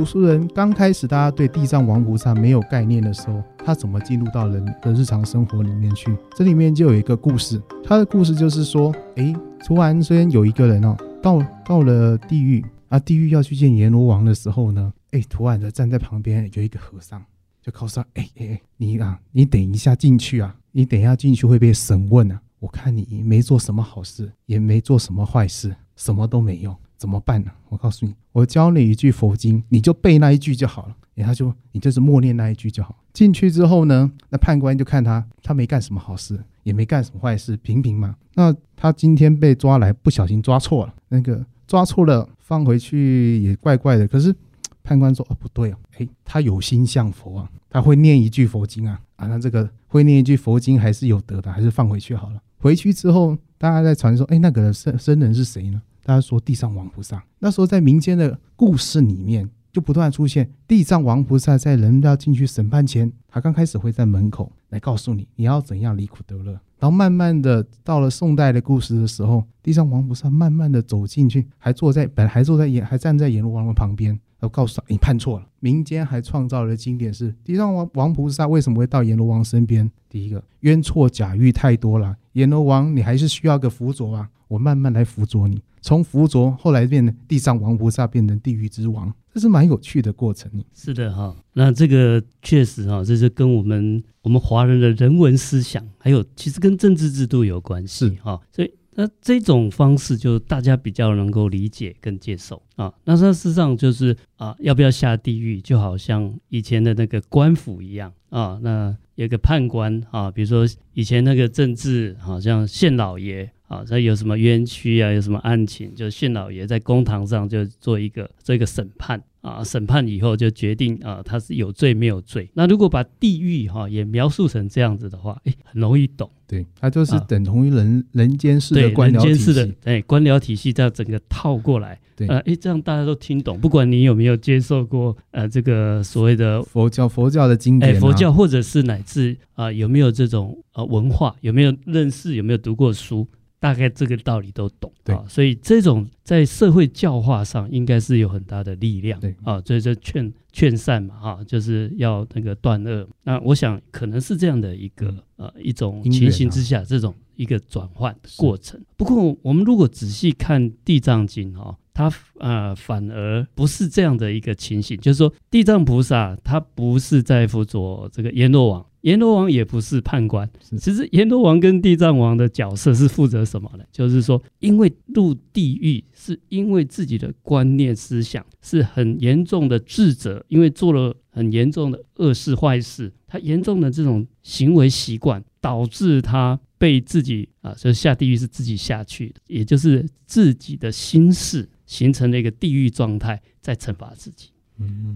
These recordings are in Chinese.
读书人刚开始，大家对地藏王菩萨没有概念的时候，他怎么进入到人的日常生活里面去？这里面就有一个故事，他的故事就是说，哎，突然虽然有一个人哦，到到了地狱啊，地狱要去见阎罗王的时候呢，哎，突然的站在旁边有一个和尚，就告诉他，哎哎，你啊，你等一下进去啊，你等一下进去会被审问啊，我看你没做什么好事，也没做什么坏事，什么都没用。怎么办呢？我告诉你，我教你一句佛经，你就背那一句就好了。然后就你就是默念那一句就好。进去之后呢，那判官就看他，他没干什么好事，也没干什么坏事，平平嘛。那他今天被抓来，不小心抓错了，那个抓错了放回去也怪怪的。可是判官说哦不对哦，哎，他有心向佛啊，他会念一句佛经啊啊，那这个会念一句佛经还是有德的，还是放回去好了。回去之后，大家在传说，哎，那个僧僧人是谁呢？大家说地藏王菩萨，那时候在民间的故事里面就不断出现地藏王菩萨在人要进去审判前，他刚开始会在门口来告诉你你要怎样离苦得乐，然后慢慢的到了宋代的故事的时候，地藏王菩萨慢慢的走进去，还坐在本还坐在阎还站在阎罗王的旁边，然后告诉他你判错了。民间还创造了经典是地藏王王菩萨为什么会到阎罗王身边？第一个冤错假欲太多了，阎罗王你还是需要个辅佐啊，我慢慢来辅佐你。从辅佐后来变成地藏王菩萨，变成地狱之王，这是蛮有趣的过程。是的哈，那这个确实哈，这是跟我们我们华人的人文思想，还有其实跟政治制度有关系哈。所以那这种方式就大家比较能够理解跟接受啊。那它事实上就是啊，要不要下地狱，就好像以前的那个官府一样啊。那有个判官啊，比如说以前那个政治，好像县老爷。啊，他有什么冤屈啊，有什么案情，就县老爷在公堂上就做一个做一个审判啊，审判以后就决定啊，他是有罪没有罪。那如果把地狱哈、啊、也描述成这样子的话，哎，很容易懂。对，它就是等同于人、啊、人间世的官僚体系。的哎，官僚体系这样整个套过来，对，呃，哎，这样大家都听懂。不管你有没有接受过呃这个所谓的佛教佛教的经典、啊，哎，佛教或者是乃至啊有没有这种呃文化，有没有认识，有没有读过书。大概这个道理都懂，对。啊，所以这种在社会教化上应该是有很大的力量，对。啊，所以就劝劝善嘛，哈，就是要那个断恶。那我想可能是这样的一个、嗯、呃一种情形之下，这种一个转换的过程。不过我们如果仔细看《地藏经》哈，它呃反而不是这样的一个情形，就是说地藏菩萨他不是在辅佐这个阎罗王。阎罗王也不是判官，其实阎罗王跟地藏王的角色是负责什么呢？就是说，因为入地狱是因为自己的观念思想是很严重的智者，因为做了很严重的恶事坏事，他严重的这种行为习惯导致他被自己啊，所以下地狱是自己下去的，也就是自己的心事形成了一个地狱状态，在惩罚自己。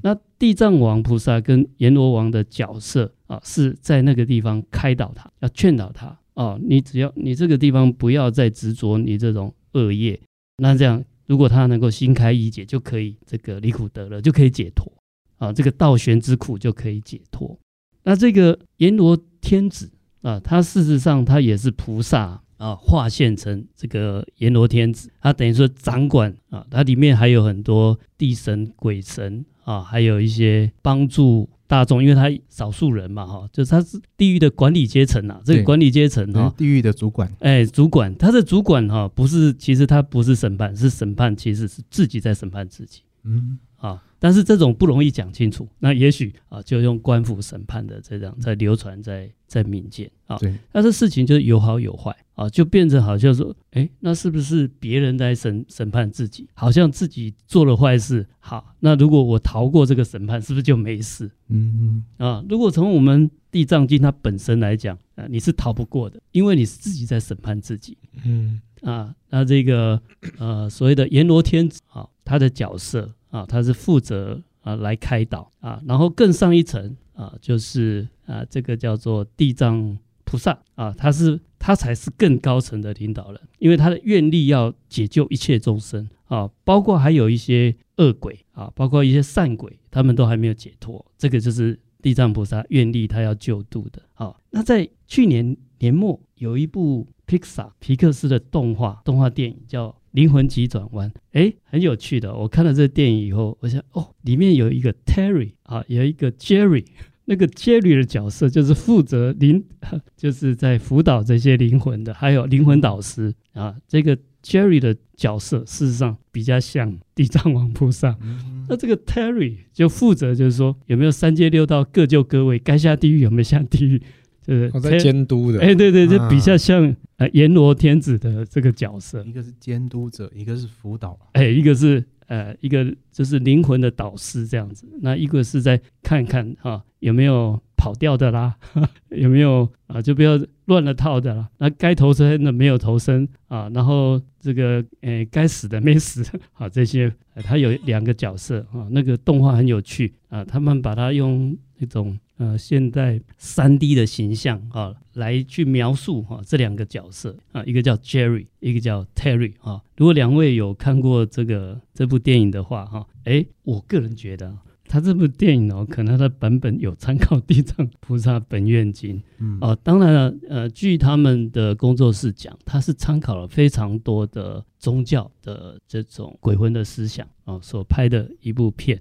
那地藏王菩萨跟阎罗王的角色啊，是在那个地方开导他，要劝导他啊，你只要你这个地方不要再执着你这种恶业，那这样如果他能够心开意解，就可以这个离苦得乐，就可以解脱啊，这个倒悬之苦就可以解脱。那这个阎罗天子啊，他事实上他也是菩萨。啊，化现成这个阎罗天子，他等于说掌管啊，它里面还有很多地神、鬼神啊，还有一些帮助大众，因为他少数人嘛，哈，就是他是地狱的管理阶层啊，这个管理阶层哈，地狱的主管，哎，主管，他的主管哈，不是，其实他不是审判，是审判，其实是自己在审判自己，嗯。啊，但是这种不容易讲清楚，那也许啊，就用官府审判的这样在流传在在民间啊。对，但是事情就有好有坏啊，就变成好像说，哎，那是不是别人在审审判自己？好像自己做了坏事，好，那如果我逃过这个审判，是不是就没事？嗯嗯啊，如果从我们地藏经它本身来讲啊，你是逃不过的，因为你是自己在审判自己。嗯啊，那这个呃所谓的阎罗天子啊，他的角色。啊，他是负责啊来开导啊，然后更上一层啊，就是啊这个叫做地藏菩萨啊，他是他才是更高层的领导人，因为他的愿力要解救一切众生啊，包括还有一些恶鬼啊，包括一些善鬼，他们都还没有解脱，这个就是地藏菩萨愿力他要救度的。啊，那在去年年末有一部 Pixar 皮克斯的动画动画电影叫。灵魂急转弯，哎，很有趣的。我看了这个电影以后，我想，哦，里面有一个 Terry 啊，有一个 Jerry，那个 Jerry 的角色就是负责灵，就是在辅导这些灵魂的，还有灵魂导师啊。这个 Jerry 的角色事实上比较像地藏王菩萨，嗯、那这个 Terry 就负责就是说有没有三界六道各就各位，该下地狱有没有下地狱。就是我在监督的，哎、欸，对对，就比较像呃阎罗天子的这个角色，一个是监督者，一个是辅导，哎、欸，一个是呃一个就是灵魂的导师这样子，那一个是在看看哈、啊、有没有跑掉的啦，有没有啊就不要乱了套的啦，那该投生的没有投生啊，然后这个呃该死的没死，好、啊、这些，他有两个角色啊，那个动画很有趣啊，他们把它用那种。呃，现在三 D 的形象啊，来去描述哈、啊、这两个角色啊，一个叫 Jerry，一个叫 Terry 啊。如果两位有看过这个这部电影的话哈，哎、啊，我个人觉得他这部电影哦，可能他的版本有参考《地藏菩萨本愿经》嗯，哦、啊，当然了，呃，据他们的工作室讲，他是参考了非常多的宗教的这种鬼魂的思想啊所拍的一部片。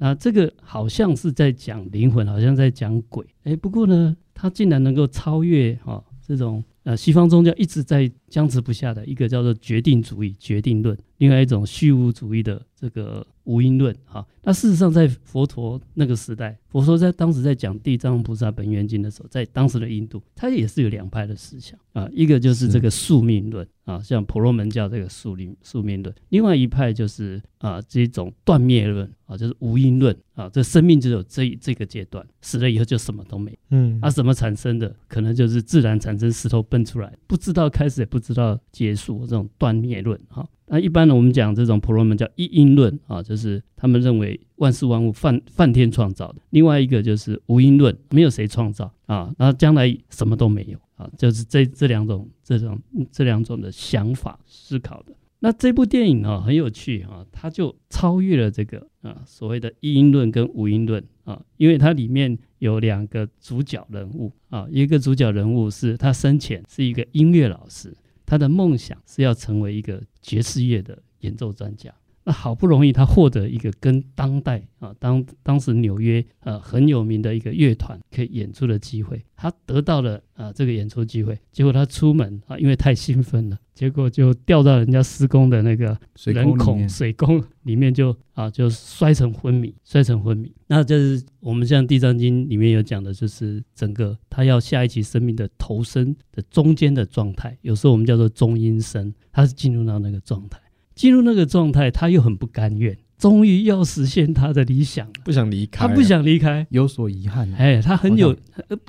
啊，那这个好像是在讲灵魂，好像在讲鬼，哎，不过呢，他竟然能够超越哈这种呃西方宗教一直在僵持不下的一个叫做决定主义、决定论，另外一种虚无主义的这个无因论。哈，那事实上在佛陀那个时代，佛陀在当时在讲《地藏菩萨本愿经》的时候，在当时的印度，他也是有两派的思想啊，一个就是这个宿命论。啊，像婆罗门教这个宿命宿命论，另外一派就是啊这种断灭论啊，就是无因论啊，这生命只有这这个阶段，死了以后就什么都没。嗯，啊，什么产生的？可能就是自然产生，石头蹦出来，不知道开始也不知道结束，这种断灭论哈。那一般呢，我们讲这种婆罗门叫一因论啊，就是他们认为万事万物梵梵天创造的。另外一个就是无因论，没有谁创造啊，那将来什么都没有。啊，就是这这两种这种这两种的想法思考的。那这部电影啊很有趣啊，它就超越了这个啊所谓的一因论跟无因论啊，因为它里面有两个主角人物啊，一个主角人物是他生前是一个音乐老师，他的梦想是要成为一个爵士乐的演奏专家。那好不容易他获得一个跟当代啊当当时纽约呃很有名的一个乐团可以演出的机会，他得到了啊这个演出机会，结果他出门啊因为太兴奋了，结果就掉到人家施工的那个人孔水沟里面就啊就摔成昏迷，摔成昏迷。那就是我们像《地藏经》里面有讲的，就是整个他要下一期生命的投身的中间的状态，有时候我们叫做中阴身，他是进入到那个状态。进入那个状态，他又很不甘愿，终于要实现他的理想，不想离开，他不想离开，有所遗憾。哎，他很有，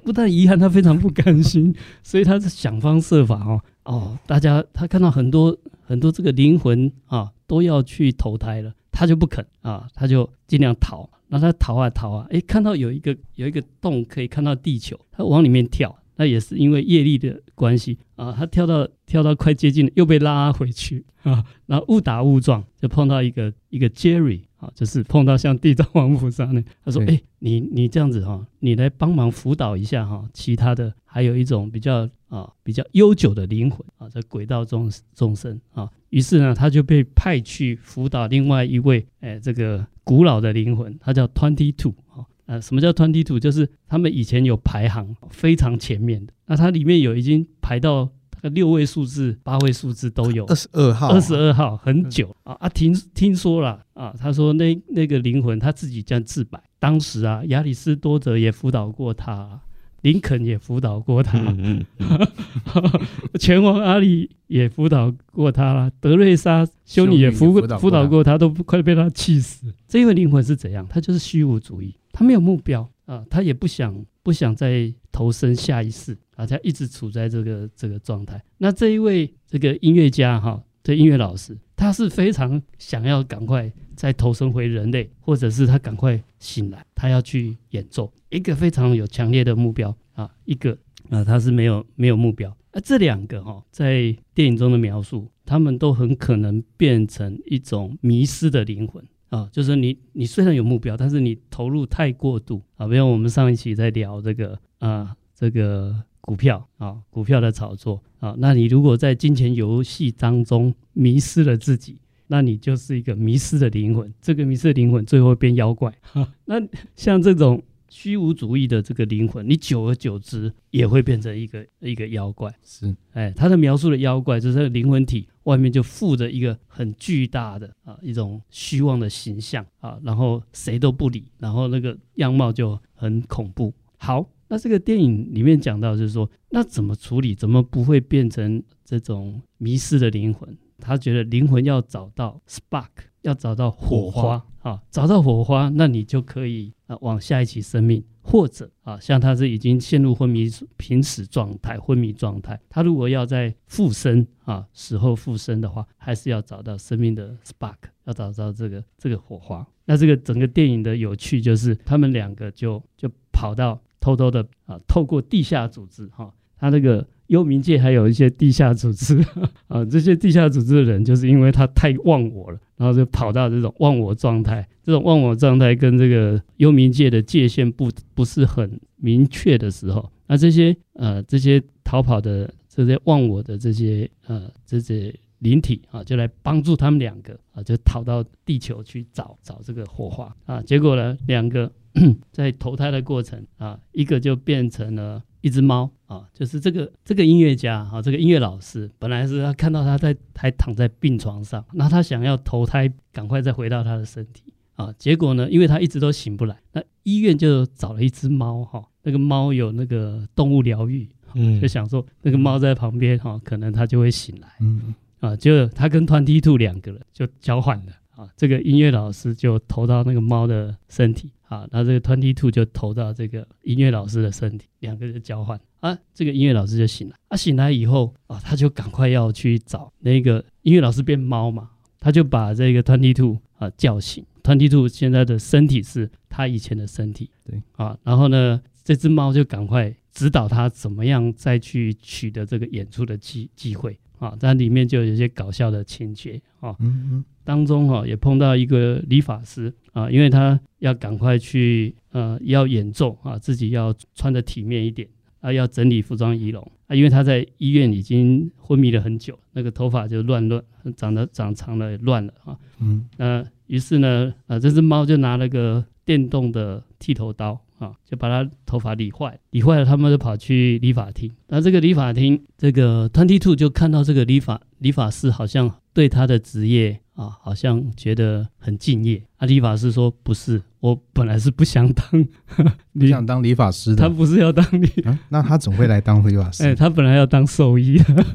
不但遗憾，他非常不甘心，所以他是想方设法哦哦，大家他看到很多很多这个灵魂啊都要去投胎了，他就不肯啊，他就尽量逃，那他逃啊逃啊，哎，看到有一个有一个洞可以看到地球，他往里面跳。那也是因为业力的关系啊，他跳到跳到快接近了，又被拉回去啊，然后误打误撞就碰到一个一个 Jerry 啊，就是碰到像地藏王菩萨呢，他说：“哎、欸，你你这样子哈，你来帮忙辅导一下哈，其他的还有一种比较啊比较悠久的灵魂啊，在轨道中众生啊，于是呢，他就被派去辅导另外一位哎、欸、这个古老的灵魂，他叫 Twenty Two 啊。”呃，什么叫 twenty two？就是他们以前有排行非常前面的，那它里面有已经排到六位数字、八位数字都有。二十二号，二十二号很久啊啊！听听说了啊，他说那那个灵魂他自己这样自白，当时啊，亚里士多德也辅导过他，林肯也辅导过他，嗯嗯 拳王阿里也辅导过他了，德瑞莎修女也辅辅导过他，都快被他气死。这一位灵魂是怎样？他就是虚无主义。他没有目标啊，他也不想不想再投身下一世啊，他一直处在这个这个状态。那这一位这个音乐家哈，这音乐老师，他是非常想要赶快再投身回人类，或者是他赶快醒来，他要去演奏，一个非常有强烈的目标啊，一个啊他是没有没有目标。啊这两个哈，在电影中的描述，他们都很可能变成一种迷失的灵魂。啊，就是你，你虽然有目标，但是你投入太过度啊。比如我们上一期在聊这个啊，这个股票啊，股票的炒作啊，那你如果在金钱游戏当中迷失了自己，那你就是一个迷失的灵魂。这个迷失的灵魂最后变妖怪。那像这种虚无主义的这个灵魂，你久而久之也会变成一个一个妖怪。是，哎，他的描述的妖怪就是灵魂体外面就附着一个很巨大的啊一种虚妄的形象啊，然后谁都不理，然后那个样貌就很恐怖。好。那这个电影里面讲到，就是说，那怎么处理？怎么不会变成这种迷失的灵魂？他觉得灵魂要找到 spark，要找到火花，啊，找到火花，那你就可以啊往下一期生命，或者啊，像他是已经陷入昏迷、濒死状态、昏迷状态，他如果要在复生啊，死后复生的话，还是要找到生命的 spark，要找到这个这个火花。那这个整个电影的有趣就是，他们两个就就跑到。偷偷的啊，透过地下组织哈，他那个幽冥界还有一些地下组织 啊，这些地下组织的人就是因为他太忘我了，然后就跑到这种忘我状态，这种忘我状态跟这个幽冥界的界限不不是很明确的时候，那这些呃这些逃跑的这些忘我的这些呃这些灵体啊，就来帮助他们两个啊，就逃到地球去找找这个火花啊，结果呢两个。在投胎的过程啊，一个就变成了一只猫啊，就是这个这个音乐家啊，这个音乐老师，本来是他看到他在还躺在病床上，那他想要投胎，赶快再回到他的身体啊，结果呢，因为他一直都醒不来，那医院就找了一只猫哈，那个猫有那个动物疗愈，嗯，就想说那个猫在旁边哈，可能他就会醒来，嗯。啊，就他跟 Twenty Two 两个人就交换了啊，这个音乐老师就投到那个猫的身体。啊，那这个 twenty two 就投到这个音乐老师的身体，两个人交换啊，这个音乐老师就醒了。啊，醒来以后啊，他就赶快要去找那个音乐老师变猫嘛，他就把这个 twenty two 啊叫醒。twenty two 现在的身体是他以前的身体，对啊，然后呢，这只猫就赶快指导他怎么样再去取得这个演出的机机会。啊，在里面就有一些搞笑的情节啊，嗯嗯，当中哈也碰到一个理发师啊，因为他要赶快去呃要演奏啊，自己要穿的体面一点啊，要整理服装仪容啊，因为他在医院已经昏迷了很久，那个头发就乱乱长得长长了乱了啊，嗯，那于是呢，呃，这只猫就拿了个电动的剃头刀。啊，就把他头发理坏，理坏了，他们就跑去理发厅。那这个理发厅，这个 Twenty Two 就看到这个理发理发师好像对他的职业啊，好像觉得很敬业。啊，理发师说：“不是，我本来是不想当，你想当理发师的，他不是要当理、啊，那他怎么会来当理发师？他本来要当兽医的，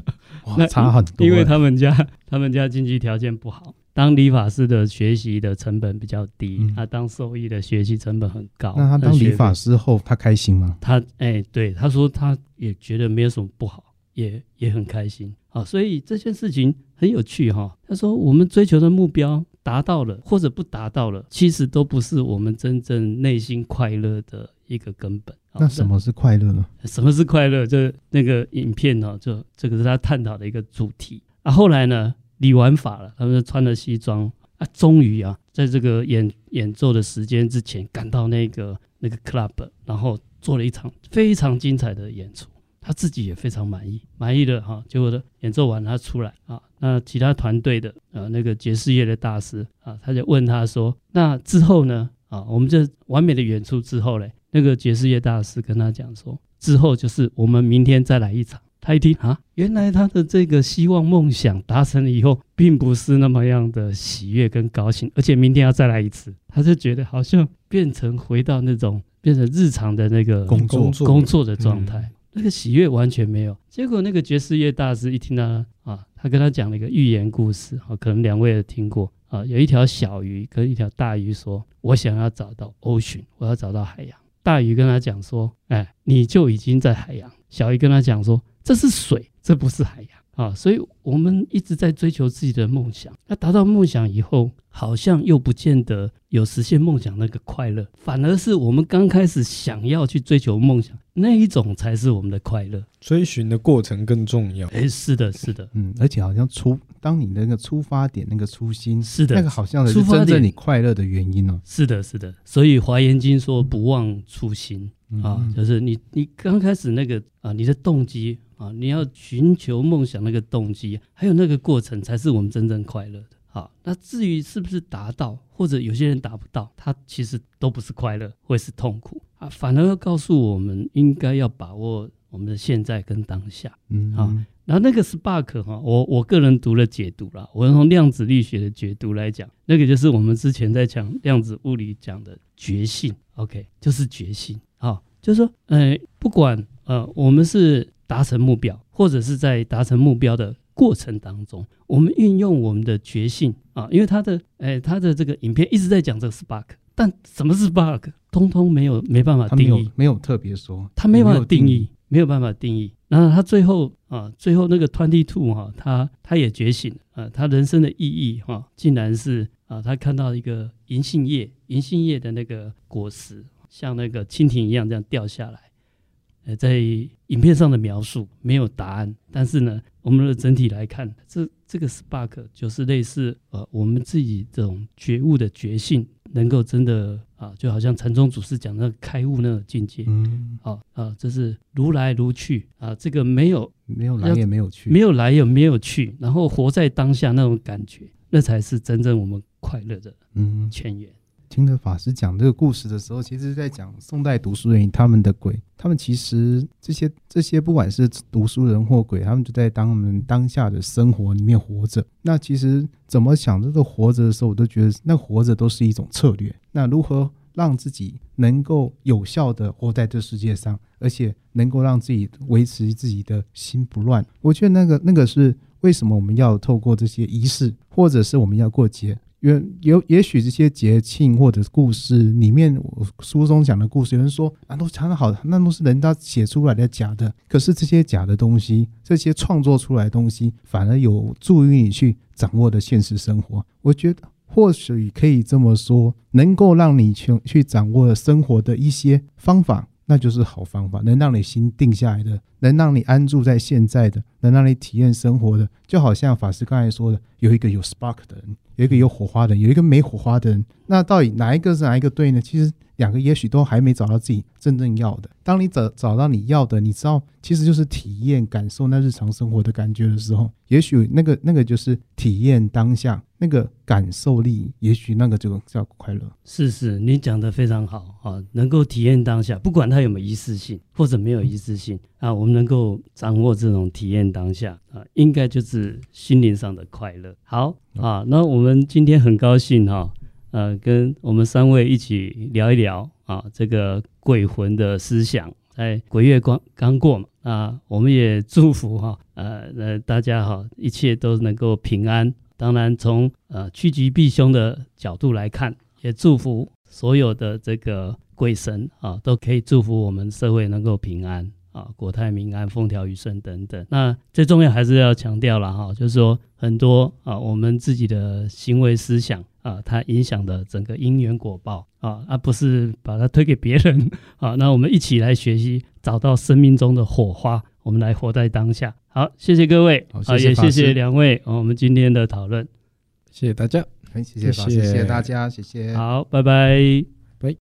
哇，差很多。因为他们家他们家经济条件不好。”当理发师的学习的成本比较低，他、嗯啊、当兽医的学习成本很高。那他当理发师后，他开心吗？他哎、欸，对，他说他也觉得没有什么不好，也也很开心。好，所以这件事情很有趣哈。他说我们追求的目标达到了或者不达到了，其实都不是我们真正内心快乐的一个根本。那什么是快乐呢？什么是快乐？就那个影片呢？就这个是他探讨的一个主题。啊，后来呢？理完发了，他们就穿了西装啊，终于啊，在这个演演奏的时间之前赶到那个那个 club，然后做了一场非常精彩的演出，他自己也非常满意，满意的哈。结果呢，演奏完他出来啊，那其他团队的呃那个爵士乐的大师啊，他就问他说：“那之后呢？啊，我们这完美的演出之后嘞？”那个爵士乐大师跟他讲说：“之后就是我们明天再来一场。”他一听啊，原来他的这个希望梦想达成了以后，并不是那么样的喜悦跟高兴，而且明天要再来一次，他就觉得好像变成回到那种变成日常的那个工作工作的状态，嗯、那个喜悦完全没有。结果那个爵士乐大师一听到啊，他跟他讲了一个寓言故事啊，可能两位也听过啊，有一条小鱼跟一条大鱼说：“我想要找到 ocean，我要找到海洋。”大鱼跟他讲说：“哎，你就已经在海洋。”小鱼跟他讲说。这是水，这不是海洋啊！所以我们一直在追求自己的梦想。那达到梦想以后，好像又不见得有实现梦想那个快乐，反而是我们刚开始想要去追求梦想那一种才是我们的快乐。追寻的过程更重要。哎，是的，是的，嗯，而且好像出当你那个出发点那个初心是的，那个好像是真正你快乐的原因哦。是的，是的。所以《华严经》说不忘初心、嗯、啊，就是你你刚开始那个啊，你的动机啊，你要寻求梦想那个动机，还有那个过程，才是我们真正快乐的。好，那至于是不是达到，或者有些人达不到，他其实都不是快乐，会是痛苦啊。反而要告诉我们，应该要把握我们的现在跟当下。嗯，好。然后那个 Spark 哈，我我个人读了解读了，我从量子力学的解读来讲，那个就是我们之前在讲量子物理讲的觉性。OK，就是觉性。好，就是说，呃，不管呃，我们是达成目标，或者是在达成目标的。过程当中，我们运用我们的觉性啊，因为他的诶，他的这个影片一直在讲这个 spark，但什么是 spark，通通没有没办法定义，没，没有特别说，他没办法定义，没有办法定义。然后他最后啊，最后那个 twenty two 哈，他他也觉醒啊，他人生的意义哈、啊，竟然是啊，他看到一个银杏叶，银杏叶的那个果实像那个蜻蜓一样这样掉下来。呃，在影片上的描述没有答案，但是呢，我们的整体来看，这这个 spark 就是类似呃，我们自己这种觉悟的觉性，能够真的啊，就好像禅宗祖师讲那个开悟那种境界，嗯，好啊，这是如来如去啊，这个没有没有来也没有去，没有来也没有去，然后活在当下那种感觉，那才是真正我们快乐的嗯。泉源。听了法师讲这个故事的时候，其实在讲宋代读书人他们的鬼，他们其实这些这些不管是读书人或鬼，他们就在当我们当下的生活里面活着。那其实怎么想这个活着的时候，我都觉得那活着都是一种策略。那如何让自己能够有效的活在这世界上，而且能够让自己维持自己的心不乱？我觉得那个那个是为什么我们要透过这些仪式，或者是我们要过节。也有也许这些节庆或者故事里面，我书中讲的故事，有人说啊，都讲的好，那都是人家写出来的假的。可是这些假的东西，这些创作出来的东西，反而有助于你去掌握的现实生活。我觉得或许可以这么说，能够让你去去掌握生活的一些方法。那就是好方法，能让你心定下来的，能让你安住在现在的，能让你体验生活的，就好像法师刚才说的，有一个有 spark 的人，有一个有火花的人，有一个没火花的人，那到底哪一个是哪一个对呢？其实两个也许都还没找到自己真正要的。当你找找到你要的，你知道，其实就是体验感受那日常生活的感觉的时候，也许那个那个就是体验当下。那个感受力，也许那个就叫快乐。是是，你讲的非常好啊！能够体验当下，不管它有没有一次性，或者没有一次性啊，我们能够掌握这种体验当下啊，应该就是心灵上的快乐。好啊，那我们今天很高兴哈，呃，跟我们三位一起聊一聊啊，这个鬼魂的思想，在鬼月刚刚过嘛啊，我们也祝福哈，呃呃，大家哈，一切都能够平安。当然从，从呃趋吉避凶的角度来看，也祝福所有的这个鬼神啊，都可以祝福我们社会能够平安啊，国泰民安，风调雨顺等等。那最重要还是要强调了哈，就是说很多啊，我们自己的行为思想啊，它影响的整个因缘果报啊，而不是把它推给别人啊。那我们一起来学习，找到生命中的火花，我们来活在当下。好，谢谢各位，好，谢谢也谢谢两位，我们今天的讨论，谢谢大家，谢谢谢谢大家，谢谢，好，拜拜。